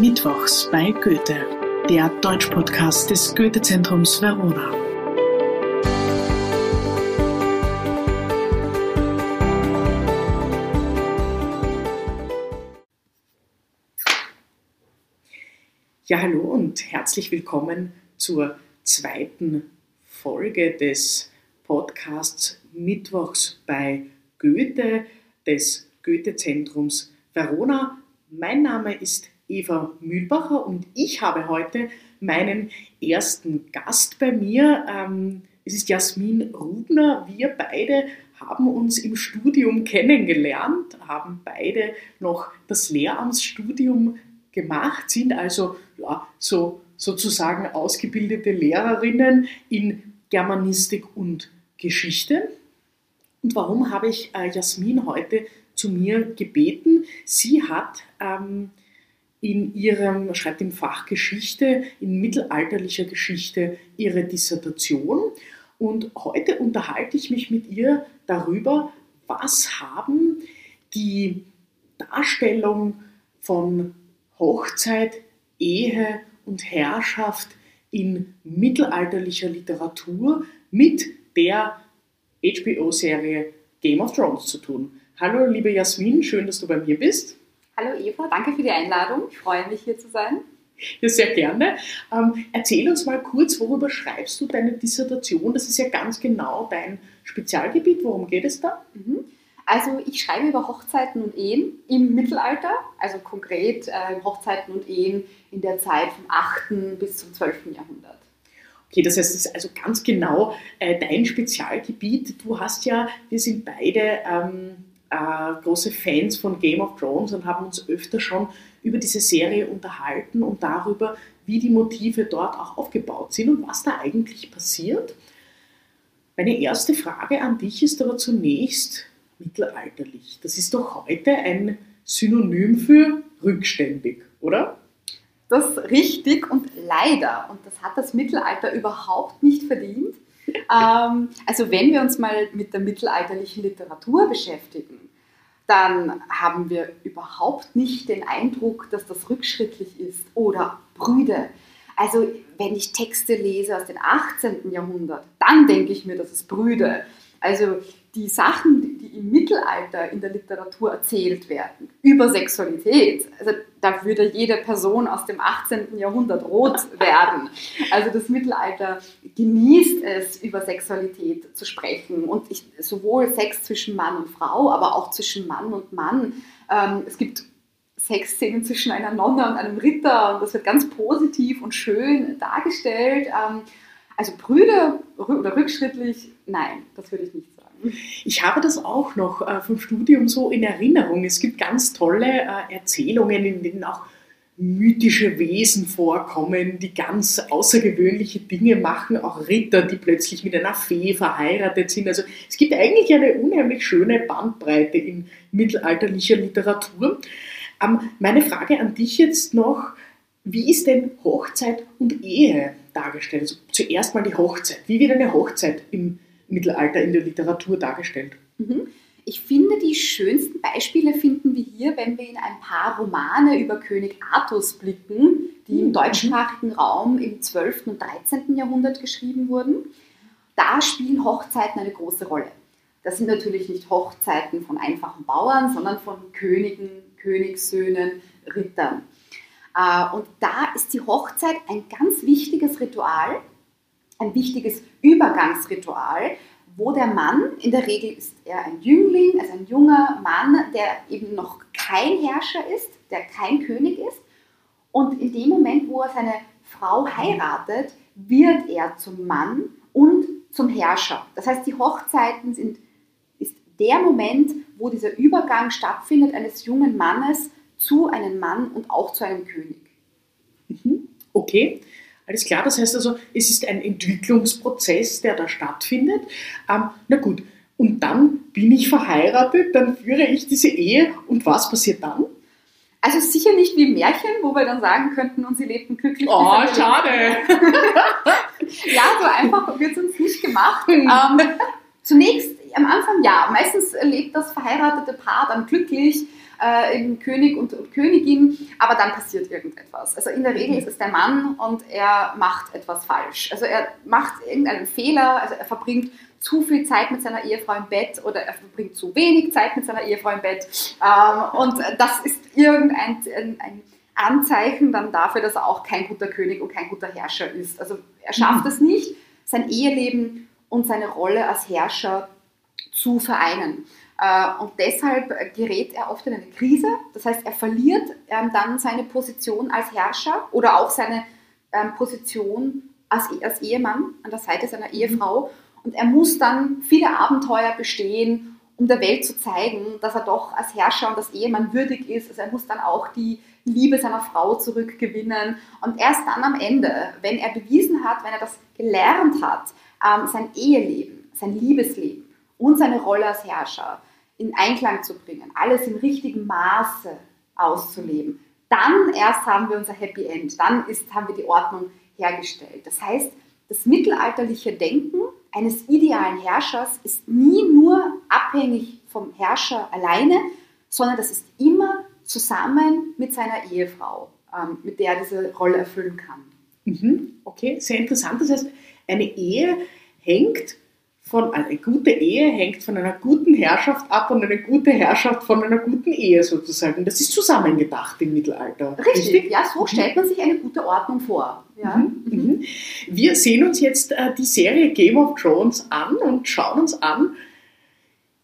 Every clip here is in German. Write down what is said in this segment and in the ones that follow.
Mittwochs bei Goethe, der Deutschpodcast des Goethe-Zentrums Verona. Ja, hallo und herzlich willkommen zur zweiten Folge des Podcasts Mittwochs bei Goethe des Goethe-Zentrums Verona. Mein Name ist Eva Mühlbacher und ich habe heute meinen ersten Gast bei mir. Ähm, es ist Jasmin Rubner. Wir beide haben uns im Studium kennengelernt, haben beide noch das Lehramtsstudium gemacht, sind also ja, so, sozusagen ausgebildete Lehrerinnen in Germanistik und Geschichte. Und warum habe ich äh, Jasmin heute zu mir gebeten? Sie hat ähm, in ihrem, schreibt im Fach Geschichte, in mittelalterlicher Geschichte ihre Dissertation. Und heute unterhalte ich mich mit ihr darüber, was haben die Darstellung von Hochzeit, Ehe und Herrschaft in mittelalterlicher Literatur mit der HBO-Serie Game of Thrones zu tun. Hallo, liebe Jasmin, schön, dass du bei mir bist. Hallo Eva, danke für die Einladung. Ich freue mich hier zu sein. Ja, sehr gerne. Ähm, erzähl uns mal kurz, worüber schreibst du deine Dissertation? Das ist ja ganz genau dein Spezialgebiet. Worum geht es da? Mhm. Also ich schreibe über Hochzeiten und Ehen im Mittelalter, also konkret äh, Hochzeiten und Ehen in der Zeit vom 8. bis zum 12. Jahrhundert. Okay, das heißt, es ist also ganz genau äh, dein Spezialgebiet. Du hast ja, wir sind beide ähm, äh, große Fans von Game of Thrones und haben uns öfter schon über diese Serie unterhalten und darüber, wie die Motive dort auch aufgebaut sind und was da eigentlich passiert. Meine erste Frage an dich ist aber zunächst mittelalterlich. Das ist doch heute ein Synonym für rückständig, oder? Das ist richtig und leider, und das hat das Mittelalter überhaupt nicht verdient, ähm, also wenn wir uns mal mit der mittelalterlichen Literatur beschäftigen, dann haben wir überhaupt nicht den Eindruck, dass das rückschrittlich ist oder Brüde. Also wenn ich Texte lese aus dem 18. Jahrhundert, dann denke ich mir, das ist Brüde. Also die Sachen, die im Mittelalter in der Literatur erzählt werden, über Sexualität, also da würde jede Person aus dem 18. Jahrhundert rot werden. Also das Mittelalter genießt es, über Sexualität zu sprechen und ich, sowohl Sex zwischen Mann und Frau, aber auch zwischen Mann und Mann. Ähm, es gibt Sexszenen zwischen einer Nonne und einem Ritter und das wird ganz positiv und schön dargestellt. Ähm, also Brüder oder rückschrittlich, nein, das würde ich nicht sagen. Ich habe das auch noch äh, vom Studium so in Erinnerung. Es gibt ganz tolle äh, Erzählungen, in denen auch mythische Wesen vorkommen, die ganz außergewöhnliche Dinge machen, auch Ritter, die plötzlich mit einer Fee verheiratet sind. Also es gibt eigentlich eine unheimlich schöne Bandbreite in mittelalterlicher Literatur. Ähm, meine Frage an dich jetzt noch, wie ist denn Hochzeit und Ehe dargestellt? Also zuerst mal die Hochzeit. Wie wird eine Hochzeit im Mittelalter in der Literatur dargestellt. Mhm. Ich finde, die schönsten Beispiele finden wir hier, wenn wir in ein paar Romane über König Artus blicken, die im mhm. deutschsprachigen Raum im 12. und 13. Jahrhundert geschrieben wurden. Da spielen Hochzeiten eine große Rolle. Das sind natürlich nicht Hochzeiten von einfachen Bauern, sondern von Königen, Königssöhnen, Rittern. Äh, und da ist die Hochzeit ein ganz wichtiges Ritual, ein wichtiges Übergangsritual, wo der Mann, in der Regel ist er ein Jüngling, also ein junger Mann, der eben noch kein Herrscher ist, der kein König ist. Und in dem Moment, wo er seine Frau heiratet, wird er zum Mann und zum Herrscher. Das heißt, die Hochzeiten sind, ist der Moment, wo dieser Übergang stattfindet eines jungen Mannes zu einem Mann und auch zu einem König. Mhm. Okay. Alles klar, das heißt also, es ist ein Entwicklungsprozess, der da stattfindet. Ähm, na gut, und dann bin ich verheiratet, dann führe ich diese Ehe und was passiert dann? Also sicher nicht wie Märchen, wo wir dann sagen könnten, und sie lebten glücklich. Oh, schade. ja, so einfach wird es uns nicht gemacht. Hm. ähm, zunächst am Anfang ja. Meistens lebt das verheiratete Paar dann glücklich, äh, eben König und, und, Königin, aber dann passiert irgendetwas. Also in der Regel ist es der Mann und er macht etwas falsch. Also er macht irgendeinen Fehler, also er verbringt zu viel Zeit mit seiner Ehefrau im Bett oder er verbringt zu wenig Zeit mit seiner Ehefrau im Bett. Ähm, und das ist irgendein ein Anzeichen dann dafür, dass er auch kein guter König und kein guter Herrscher ist. Also er schafft mhm. es nicht, sein Eheleben und seine Rolle als Herrscher zu vereinen. Äh, und deshalb gerät er oft in eine Krise. Das heißt, er verliert ähm, dann seine Position als Herrscher oder auch seine ähm, Position als, e-, als Ehemann an der Seite seiner mhm. Ehefrau. Und er muss dann viele Abenteuer bestehen, um der Welt zu zeigen, dass er doch als Herrscher und als Ehemann würdig ist. Also er muss dann auch die Liebe seiner Frau zurückgewinnen. Und erst dann am Ende, wenn er bewiesen hat, wenn er das gelernt hat, ähm, sein Eheleben, sein Liebesleben und seine Rolle als Herrscher in Einklang zu bringen, alles im richtigen Maße auszuleben, dann erst haben wir unser Happy End, dann ist, haben wir die Ordnung hergestellt. Das heißt, das mittelalterliche Denken eines idealen Herrschers ist nie nur abhängig vom Herrscher alleine, sondern das ist immer zusammen mit seiner Ehefrau, ähm, mit der er diese Rolle erfüllen kann. Mhm. Okay, sehr interessant. Das heißt, eine Ehe hängt von, eine gute Ehe hängt von einer guten Herrschaft ab und eine gute Herrschaft von einer guten Ehe sozusagen. Das ist zusammengedacht im Mittelalter. Richtig, richtig? ja, so stellt man sich eine gute Ordnung vor. Ja. Mhm. Mhm. Wir sehen uns jetzt äh, die Serie Game of Thrones an und schauen uns an,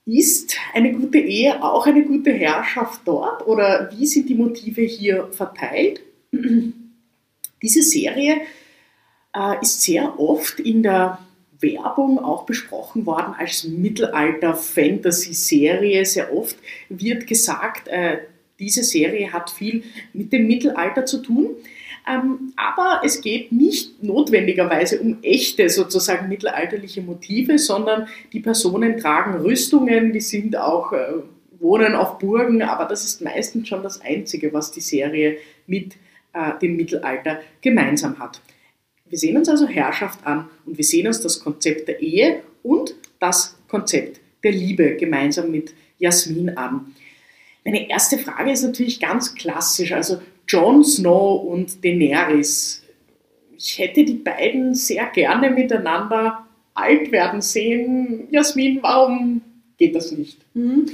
ist eine gute Ehe auch eine gute Herrschaft dort oder wie sind die Motive hier verteilt? Diese Serie äh, ist sehr oft in der Werbung auch besprochen worden als Mittelalter-Fantasy-Serie. Sehr oft wird gesagt, äh, diese Serie hat viel mit dem Mittelalter zu tun. Ähm, aber es geht nicht notwendigerweise um echte sozusagen mittelalterliche Motive, sondern die Personen tragen Rüstungen, die sind auch, äh, wohnen auf Burgen, aber das ist meistens schon das Einzige, was die Serie mit äh, dem Mittelalter gemeinsam hat. Wir sehen uns also Herrschaft an und wir sehen uns das Konzept der Ehe und das Konzept der Liebe gemeinsam mit Jasmin an. Meine erste Frage ist natürlich ganz klassisch, also Jon Snow und Daenerys. Ich hätte die beiden sehr gerne miteinander alt werden sehen. Jasmin, warum geht das nicht? Mhm.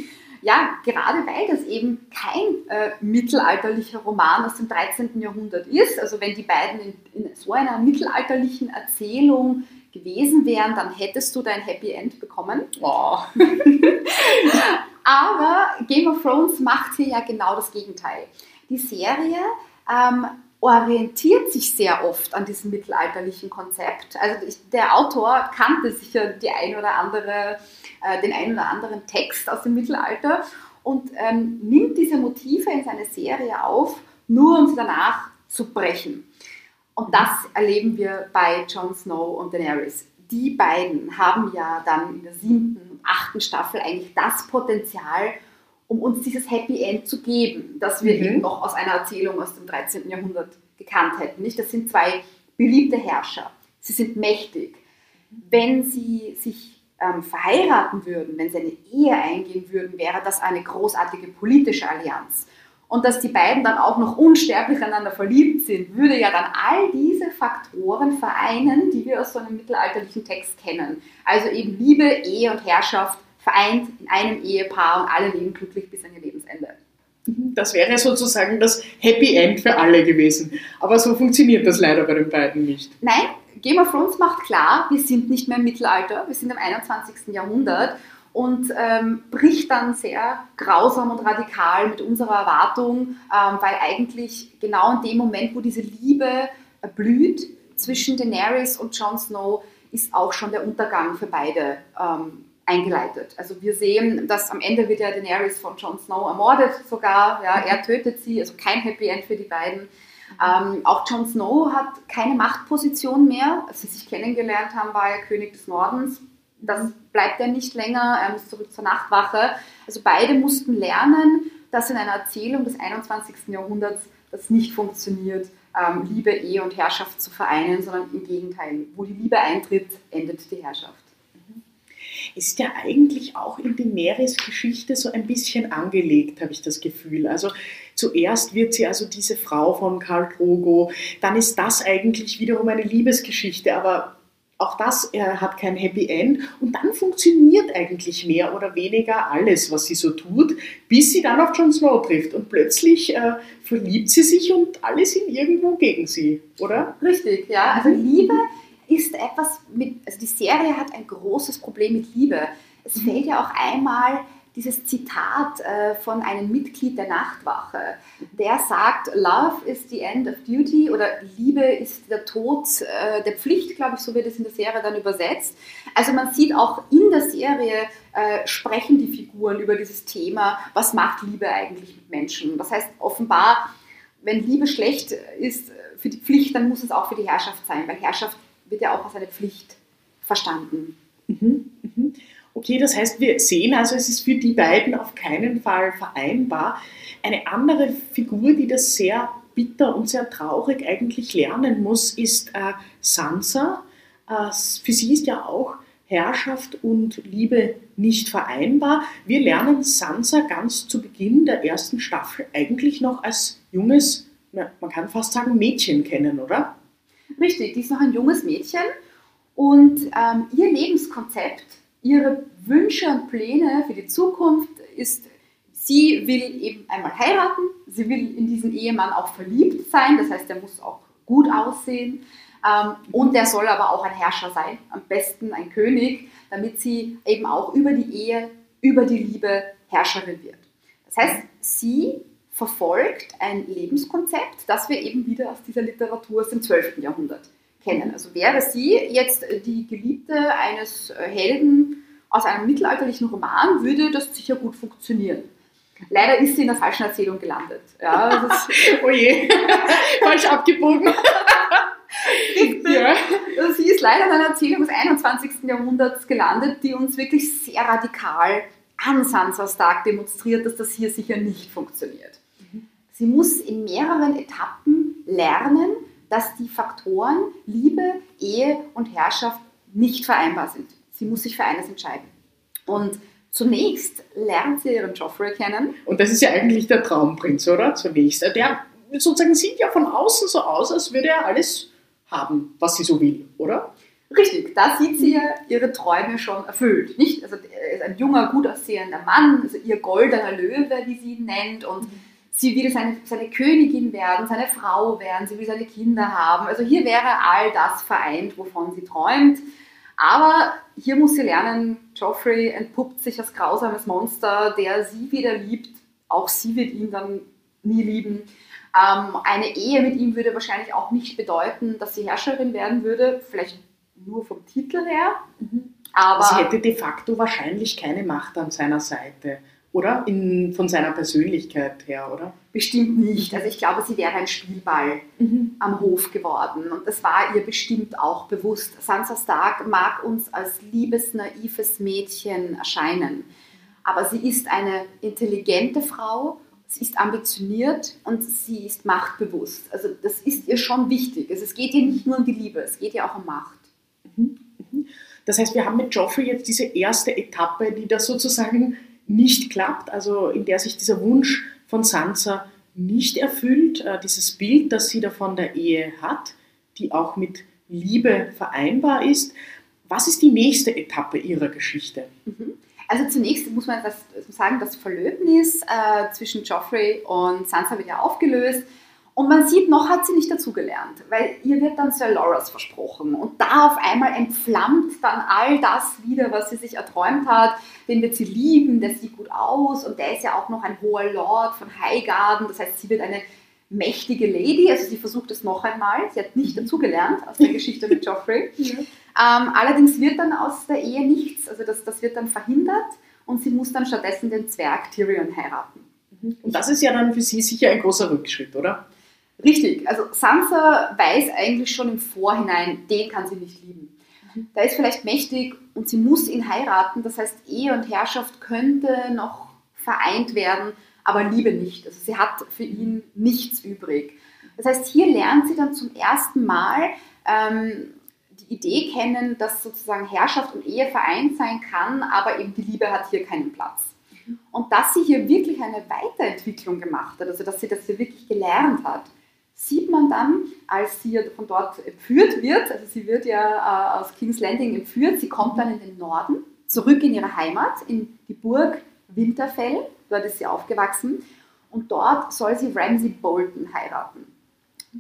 Ja, gerade weil das eben kein äh, mittelalterlicher Roman aus dem 13. Jahrhundert ist. Also wenn die beiden in, in so einer mittelalterlichen Erzählung gewesen wären, dann hättest du dein Happy End bekommen. Oh. Aber Game of Thrones macht hier ja genau das Gegenteil. Die Serie ähm, orientiert sich sehr oft an diesem mittelalterlichen Konzept. Also ich, der Autor kannte sicher die ein oder andere, äh, den ein oder anderen Text aus dem Mittelalter und ähm, nimmt diese Motive in seine Serie auf, nur um sie danach zu brechen. Und das erleben wir bei Jon Snow und Daenerys. Die beiden haben ja dann in der siebten, achten Staffel eigentlich das Potenzial, um uns dieses Happy End zu geben, das wir mhm. eben noch aus einer Erzählung aus dem 13. Jahrhundert gekannt hätten. Nicht? Das sind zwei beliebte Herrscher. Sie sind mächtig. Wenn sie sich ähm, verheiraten würden, wenn sie eine Ehe eingehen würden, wäre das eine großartige politische Allianz. Und dass die beiden dann auch noch unsterblich aneinander verliebt sind, würde ja dann all diese Faktoren vereinen, die wir aus so einem mittelalterlichen Text kennen. Also eben Liebe, Ehe und Herrschaft vereint in einem Ehepaar und alle leben glücklich bis an ihr Lebensende. Das wäre sozusagen das Happy End für alle gewesen. Aber so funktioniert das leider bei den beiden nicht. Nein, Game of Thrones macht klar, wir sind nicht mehr im Mittelalter, wir sind im 21. Jahrhundert und ähm, bricht dann sehr grausam und radikal mit unserer Erwartung, ähm, weil eigentlich genau in dem Moment, wo diese Liebe blüht zwischen Daenerys und Jon Snow, ist auch schon der Untergang für beide ähm, eingeleitet. Also wir sehen, dass am Ende wird ja Daenerys von Jon Snow ermordet sogar. Ja, er tötet sie, also kein Happy End für die beiden. Ähm, auch Jon Snow hat keine Machtposition mehr. Als sie sich kennengelernt haben, war er König des Nordens. Das bleibt er nicht länger. Er muss zurück zur Nachtwache. Also beide mussten lernen, dass in einer Erzählung des 21. Jahrhunderts das nicht funktioniert, ähm, Liebe, Ehe und Herrschaft zu vereinen, sondern im Gegenteil, wo die Liebe eintritt, endet die Herrschaft. ist ja eigentlich auch in die Meeresgeschichte so ein bisschen angelegt, habe ich das Gefühl. Also zuerst wird sie also diese Frau von Karl Drogo, dann ist das eigentlich wiederum eine Liebesgeschichte, aber auch das äh, hat kein Happy End und dann funktioniert eigentlich mehr oder weniger alles, was sie so tut, bis sie dann auf Jon Snow trifft und plötzlich äh, verliebt sie sich und alle sind irgendwo gegen sie, oder? Richtig, ja. Also Liebe ist etwas mit, also die Serie hat ein großes Problem mit Liebe. Es fällt ja auch einmal dieses Zitat äh, von einem Mitglied der Nachtwache, der sagt, Love is the end of duty oder Liebe ist der Tod äh, der Pflicht, glaube ich, so wird es in der Serie dann übersetzt. Also man sieht auch in der Serie äh, sprechen die Figuren über dieses Thema, was macht Liebe eigentlich mit Menschen. Das heißt offenbar, wenn Liebe schlecht ist für die Pflicht, dann muss es auch für die Herrschaft sein, weil Herrschaft wird ja auch als eine Pflicht verstanden. Mhm, mhm. Okay, das heißt, wir sehen also, es ist für die beiden auf keinen Fall vereinbar. Eine andere Figur, die das sehr bitter und sehr traurig eigentlich lernen muss, ist äh, Sansa. Äh, für sie ist ja auch Herrschaft und Liebe nicht vereinbar. Wir lernen Sansa ganz zu Beginn der ersten Staffel eigentlich noch als junges, man kann fast sagen Mädchen kennen, oder? Richtig, die ist noch ein junges Mädchen und ähm, ihr Lebenskonzept ihre Wünsche und Pläne für die Zukunft ist, sie will eben einmal heiraten, sie will in diesen Ehemann auch verliebt sein, das heißt, er muss auch gut aussehen ähm, und der soll aber auch ein Herrscher sein, am besten ein König, damit sie eben auch über die Ehe, über die Liebe Herrscherin wird. Das heißt, sie verfolgt ein Lebenskonzept, das wir eben wieder aus dieser Literatur aus dem 12. Jahrhundert kennen. Also wäre sie jetzt die Geliebte eines Helden aus einem mittelalterlichen Roman, würde das sicher gut funktionieren. Leider ist sie in der falschen Erzählung gelandet. Ja, oh je, falsch abgebogen. ja. Also sie ist leider in einer Erzählung des 21. Jahrhunderts gelandet, die uns wirklich sehr radikal an Sansa Stark demonstriert, dass das hier sicher nicht funktioniert. Sie muss in mehreren Etappen lernen, dass die Faktoren Liebe, Ehe und Herrschaft nicht vereinbar sind. Sie muss sich für eines entscheiden. Und zunächst lernt sie ihren Joffrey kennen. Und das ist ja eigentlich der Traumprinz, oder? Zunächst. Der sozusagen sieht ja von außen so aus, als würde er alles haben, was sie so will, oder? Richtig, da sieht sie ja ihre Träume schon erfüllt. Nicht? Also er ist ein junger, gut aussehender Mann, also ihr goldener Löwe, wie sie ihn nennt, und mhm sie will seine, seine Königin werden, seine Frau werden, sie will seine Kinder haben. Also hier wäre all das vereint, wovon sie träumt. Aber hier muss sie lernen, Joffrey entpuppt sich als grausames Monster, der sie wieder liebt. Auch sie wird ihn dann nie lieben. Ähm, eine Ehe mit ihm würde wahrscheinlich auch nicht bedeuten, dass sie Herrscherin werden würde, vielleicht nur vom Titel her. Mhm. Aber sie hätte de facto wahrscheinlich keine Macht an seiner Seite oder? In, von seiner Persönlichkeit her, oder? Bestimmt nicht. Also ich glaube, sie wäre ein Spielball mhm. am Hof geworden. Und das war ihr bestimmt auch bewusst. Sansa Stark mag uns als liebes, naives Mädchen erscheinen. Aber sie ist eine intelligente Frau, sie ist ambitioniert und sie ist machtbewusst. Also das ist ihr schon wichtig. Also es geht ihr nicht nur um die Liebe, es geht ihr auch um Macht. Mhm. Mhm. Das heißt, wir haben mit Joffrey jetzt diese erste Etappe, die da sozusagen nicht klappt, also in der sich dieser Wunsch von Sansa nicht erfüllt, äh, dieses Bild, das sie da von der Ehe hat, die auch mit Liebe vereinbar ist. Was ist die nächste Etappe ihrer Geschichte? Mhm. Also zunächst muss man das, sagen, das Verlöbnis äh, zwischen Joffrey und Sansa wird ja aufgelöst. Und man sieht, noch hat sie nicht dazugelernt, weil ihr wird dann Sir Loras versprochen. Und da auf einmal entflammt dann all das wieder, was sie sich erträumt hat. Den wird sie lieben, der sieht gut aus und der ist ja auch noch ein hoher Lord von Highgarden. Das heißt, sie wird eine mächtige Lady. Also sie versucht es noch einmal. Sie hat nicht dazugelernt aus der Geschichte mit Joffrey. Ja. Ähm, allerdings wird dann aus der Ehe nichts. Also das, das wird dann verhindert und sie muss dann stattdessen den Zwerg Tyrion heiraten. Und das ist ja dann für sie sicher ein großer Rückschritt, oder? Richtig, also Sansa weiß eigentlich schon im Vorhinein, den kann sie nicht lieben. Der ist vielleicht mächtig und sie muss ihn heiraten, das heißt, Ehe und Herrschaft könnte noch vereint werden, aber Liebe nicht. Also sie hat für ihn nichts übrig. Das heißt, hier lernt sie dann zum ersten Mal ähm, die Idee kennen, dass sozusagen Herrschaft und Ehe vereint sein kann, aber eben die Liebe hat hier keinen Platz. Und dass sie hier wirklich eine Weiterentwicklung gemacht hat, also dass sie das hier wirklich gelernt hat, sieht man dann, als sie von dort entführt wird, also sie wird ja äh, aus King's Landing entführt, sie kommt dann in den Norden, zurück in ihre Heimat, in die Burg Winterfell, dort ist sie aufgewachsen und dort soll sie Ramsay Bolton heiraten.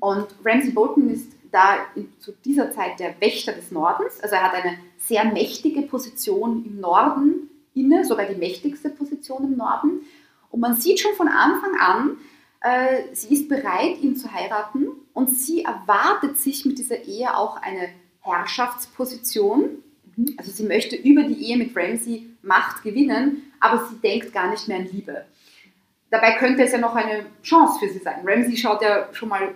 Und Ramsay Bolton ist da in, zu dieser Zeit der Wächter des Nordens, also er hat eine sehr mächtige Position im Norden inne, sogar die mächtigste Position im Norden. Und man sieht schon von Anfang an, äh, sie ist bereit, ihn zu heiraten und sie erwartet sich mit dieser Ehe auch eine Herrschaftsposition. Mhm. Also sie möchte über die Ehe mit Ramsay Macht gewinnen, aber sie denkt gar nicht mehr an Liebe. Dabei könnte es ja noch eine Chance für sie sein. Ramsay schaut ja schon mal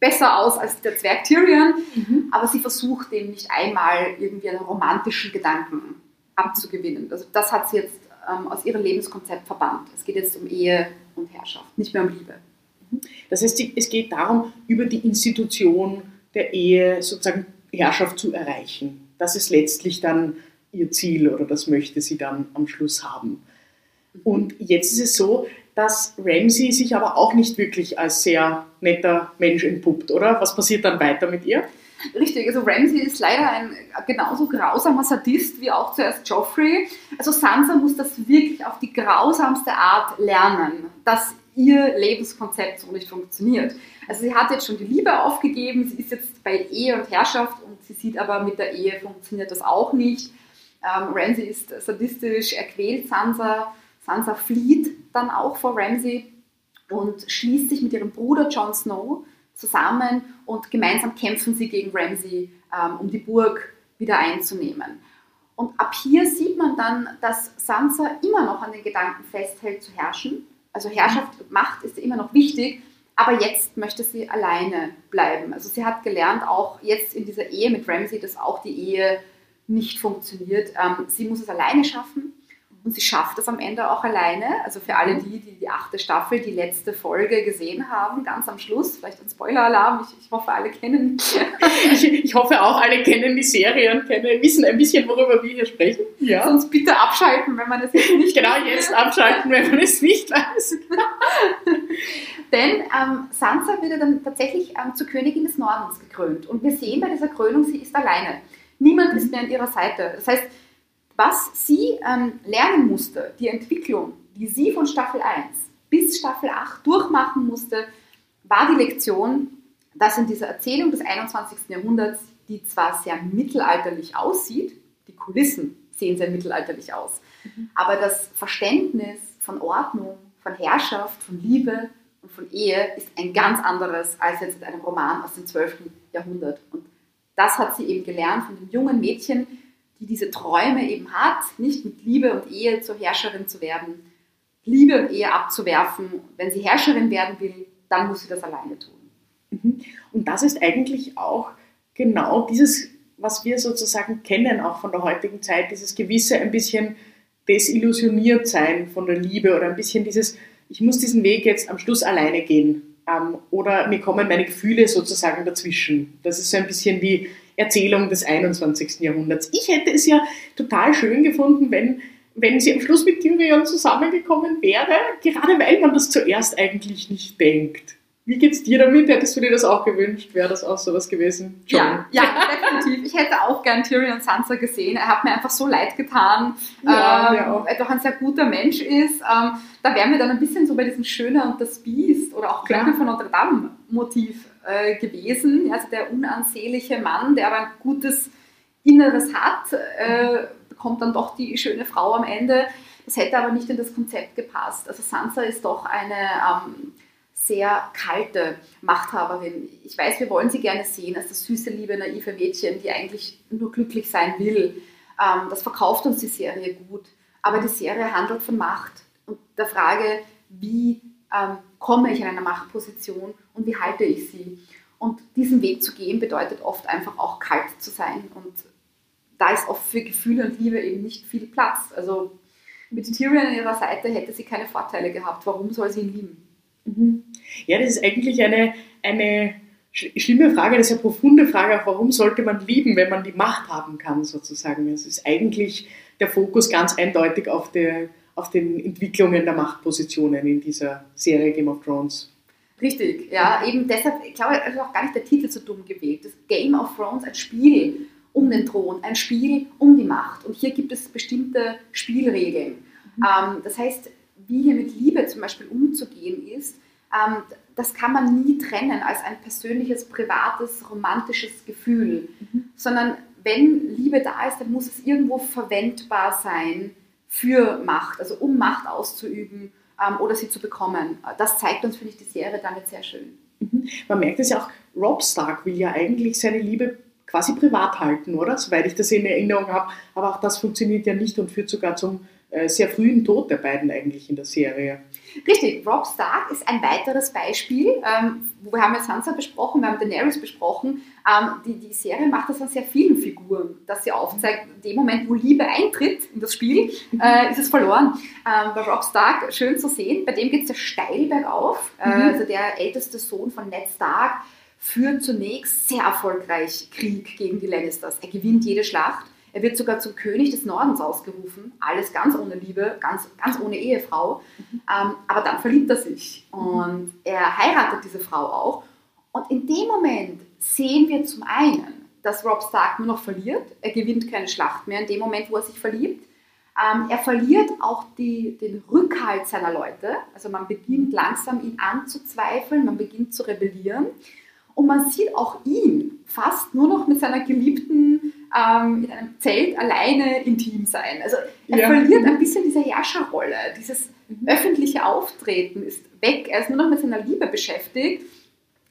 besser aus als der Zwerg Tyrion, mhm. aber sie versucht dem nicht einmal irgendwie einen romantischen Gedanken abzugewinnen. Also das hat sie jetzt ähm, aus ihrem Lebenskonzept verbannt. Es geht jetzt um Ehe und Herrschaft, nicht mehr um Liebe. Mhm. Das heißt, es geht darum, über die Institution der Ehe sozusagen Herrschaft zu erreichen. Das ist letztlich dann ihr Ziel oder das möchte sie dann am Schluss haben. Mhm. Und jetzt ist es so, dass Ramsey sich aber auch nicht wirklich als sehr netter Mensch entpuppt, oder? Was passiert dann weiter mit ihr? Richtig, also Ramsey ist leider ein genauso grausamer Sadist wie auch zuerst Joffrey. Also Sansa muss das wirklich auf die grausamste Art lernen, dass ihr Lebenskonzept so nicht funktioniert. Also sie hat jetzt schon die Liebe aufgegeben, sie ist jetzt bei Ehe und Herrschaft und sie sieht aber mit der Ehe funktioniert das auch nicht. Ähm, Ramsey ist sadistisch, er quält Sansa Sansa flieht dann auch vor Ramsay und schließt sich mit ihrem Bruder Jon Snow zusammen und gemeinsam kämpfen sie gegen Ramsay, ähm, um die Burg wieder einzunehmen. Und ab hier sieht man dann, dass Sansa immer noch an den Gedanken festhält, zu herrschen. Also Herrschaft und Macht ist immer noch wichtig, aber jetzt möchte sie alleine bleiben. Also sie hat gelernt, auch jetzt in dieser Ehe mit Ramsay, dass auch die Ehe nicht funktioniert. Ähm, sie muss es alleine schaffen und sie schafft es am Ende auch alleine. Also für alle die, die die achte Staffel, die letzte Folge gesehen haben, ganz am Schluss, vielleicht ein Spoiler-Alarm, ich, ich, hoffe, alle kennen. ich, ich, hoffe auch, alle kennen die Serie und kennen, wissen ein bisschen, worüber wir hier sprechen. Ja. Sonst bitte abschalten, wenn man es jetzt nicht Genau, jetzt abschalten, wenn man es nicht weiß. Denn ähm, Sansa wird dann tatsächlich ähm, zur Königin des Nordens gekrönt. Und wir sehen bei dieser Krönung, sie ist alleine. Niemand ist mehr an ihrer Seite. Das heißt, was sie ähm, lernen musste, die Entwicklung, die sie von Staffel 1 bis Staffel 8 durchmachen musste, war die Lektion, dass in dieser Erzählung des 21. Jahrhunderts, die zwar sehr mittelalterlich aussieht, die Kulissen sehen sehr mittelalterlich aus, mhm. aber das Verständnis von Ordnung, von Herrschaft, von Liebe und von Ehe ist ein ganz anderes als jetzt in einem Roman aus dem 12. Jahrhundert. Und das hat sie eben gelernt von dem jungen Mädchen, die diese Träume eben hat, nicht mit Liebe und Ehe zur Herrscherin zu werden, Liebe und Ehe abzuwerfen. Wenn sie Herrscherin werden will, dann muss sie das alleine tun. Mhm. Und das ist eigentlich auch genau dieses, was wir sozusagen kennen, auch von der heutigen Zeit, dieses gewisse ein bisschen desillusioniert sein von der Liebe oder ein bisschen dieses, ich muss diesen Weg jetzt am Schluss alleine gehen. Ähm, oder mir kommen meine Gefühle sozusagen dazwischen. Das ist so ein bisschen wie, Erzählung des 21. Jahrhunderts. Ich hätte es ja total schön gefunden, wenn, wenn sie am Schluss mit Tyrion zusammengekommen wäre, gerade weil man das zuerst eigentlich nicht denkt. Wie geht's dir damit? Hättest du dir das auch gewünscht? Wäre das auch sowas gewesen? John? Ja, ja, definitiv. Ich hätte auch gern Tyrion Sansa gesehen. Er hat mir einfach so leid getan, ja, ähm, er doch ein sehr guter Mensch ist. Ähm, da wären wir dann ein bisschen so bei diesem Schöner und das Biest oder auch Glocke von Notre Dame Motiv äh, gewesen. Also der unansehnliche Mann, der aber ein gutes Inneres hat, äh, bekommt dann doch die schöne Frau am Ende. Das hätte aber nicht in das Konzept gepasst. Also Sansa ist doch eine ähm, sehr kalte Machthaberin. Ich weiß, wir wollen sie gerne sehen als das süße, liebe, naive Mädchen, die eigentlich nur glücklich sein will. Ähm, das verkauft uns die Serie gut. Aber die Serie handelt von Macht und der Frage, wie ähm, komme ich in eine Machtposition und wie halte ich sie. Und diesen Weg zu gehen bedeutet oft einfach auch kalt zu sein. Und da ist oft für Gefühle und Liebe eben nicht viel Platz. Also mit Tyrion an ihrer Seite hätte sie keine Vorteile gehabt. Warum soll sie ihn lieben? Mhm. Ja, das ist eigentlich eine, eine schlimme Frage, eine sehr profunde Frage, auch warum sollte man lieben, wenn man die Macht haben kann, sozusagen. Es ist eigentlich der Fokus ganz eindeutig auf, der, auf den Entwicklungen der Machtpositionen in dieser Serie Game of Thrones. Richtig, ja, eben deshalb, ich glaube, ist auch gar nicht der Titel so dumm gewählt. Das Game of Thrones, ein Spiel um den Thron, ein Spiel um die Macht. Und hier gibt es bestimmte Spielregeln. Mhm. Ähm, das heißt, wie hier mit Liebe zum Beispiel umzugehen ist, ähm, das kann man nie trennen als ein persönliches, privates, romantisches Gefühl, mhm. sondern wenn Liebe da ist, dann muss es irgendwo verwendbar sein für Macht, also um Macht auszuüben ähm, oder sie zu bekommen. Das zeigt uns, finde ich, die Serie damit sehr schön. Mhm. Man merkt es ja auch, Rob Stark will ja eigentlich seine Liebe quasi privat halten, oder? Soweit ich das in Erinnerung habe. Aber auch das funktioniert ja nicht und führt sogar zum sehr frühen Tod der beiden eigentlich in der Serie. Richtig, Rob Stark ist ein weiteres Beispiel. Ähm, wir haben ja Sansa besprochen, wir haben Daenerys besprochen. Ähm, die, die Serie macht das an sehr vielen Figuren, dass sie aufzeigt, in dem Moment, wo Liebe eintritt in das Spiel, äh, ist es verloren. Ähm, bei Rob Stark schön zu sehen, bei dem geht es ja steil bergauf. Äh, mhm. also der älteste Sohn von Ned Stark führt zunächst sehr erfolgreich Krieg gegen die Lannisters. Er gewinnt jede Schlacht er wird sogar zum König des Nordens ausgerufen, alles ganz ohne Liebe, ganz, ganz ohne Ehefrau. Mhm. Ähm, aber dann verliebt er sich und er heiratet diese Frau auch. Und in dem Moment sehen wir zum einen, dass Rob Stark nur noch verliert. Er gewinnt keine Schlacht mehr in dem Moment, wo er sich verliebt. Ähm, er verliert auch die, den Rückhalt seiner Leute. Also man beginnt langsam ihn anzuzweifeln, man beginnt zu rebellieren. Und man sieht auch ihn fast nur noch mit seiner Geliebten ähm, in einem Zelt alleine intim sein. Also er ja. verliert ein bisschen diese Herrscherrolle, dieses mhm. öffentliche Auftreten ist weg. Er ist nur noch mit seiner Liebe beschäftigt,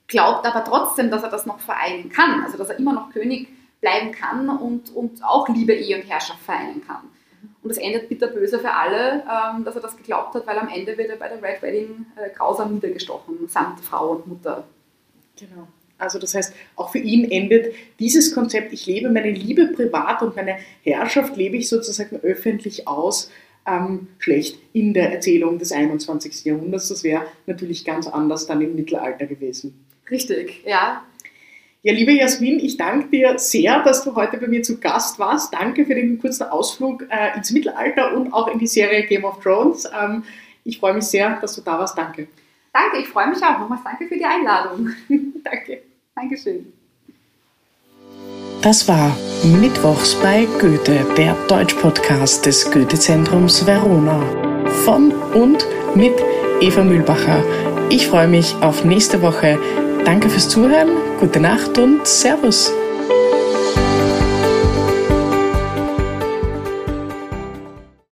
glaubt aber trotzdem, dass er das noch vereinen kann, also dass er immer noch König bleiben kann und, und auch Liebe, Ehe und Herrschaft vereinen kann. Und das endet bitterböse für alle, ähm, dass er das geglaubt hat, weil am Ende wird er bei der Red Wedding äh, grausam niedergestochen, samt Frau und Mutter. Genau. Also das heißt, auch für ihn endet dieses Konzept, ich lebe meine Liebe privat und meine Herrschaft lebe ich sozusagen öffentlich aus, ähm, schlecht in der Erzählung des 21. Jahrhunderts. Das wäre natürlich ganz anders dann im Mittelalter gewesen. Richtig, ja. Ja, liebe Jasmin, ich danke dir sehr, dass du heute bei mir zu Gast warst. Danke für den kurzen Ausflug äh, ins Mittelalter und auch in die Serie Game of Thrones. Ähm, ich freue mich sehr, dass du da warst. Danke. Danke, ich freue mich auch. Nochmals danke für die Einladung. danke. Dankeschön. Das war Mittwochs bei Goethe, der Deutsch-Podcast des Goethe-Zentrums Verona. Von und mit Eva Mühlbacher. Ich freue mich auf nächste Woche. Danke fürs Zuhören, gute Nacht und Servus.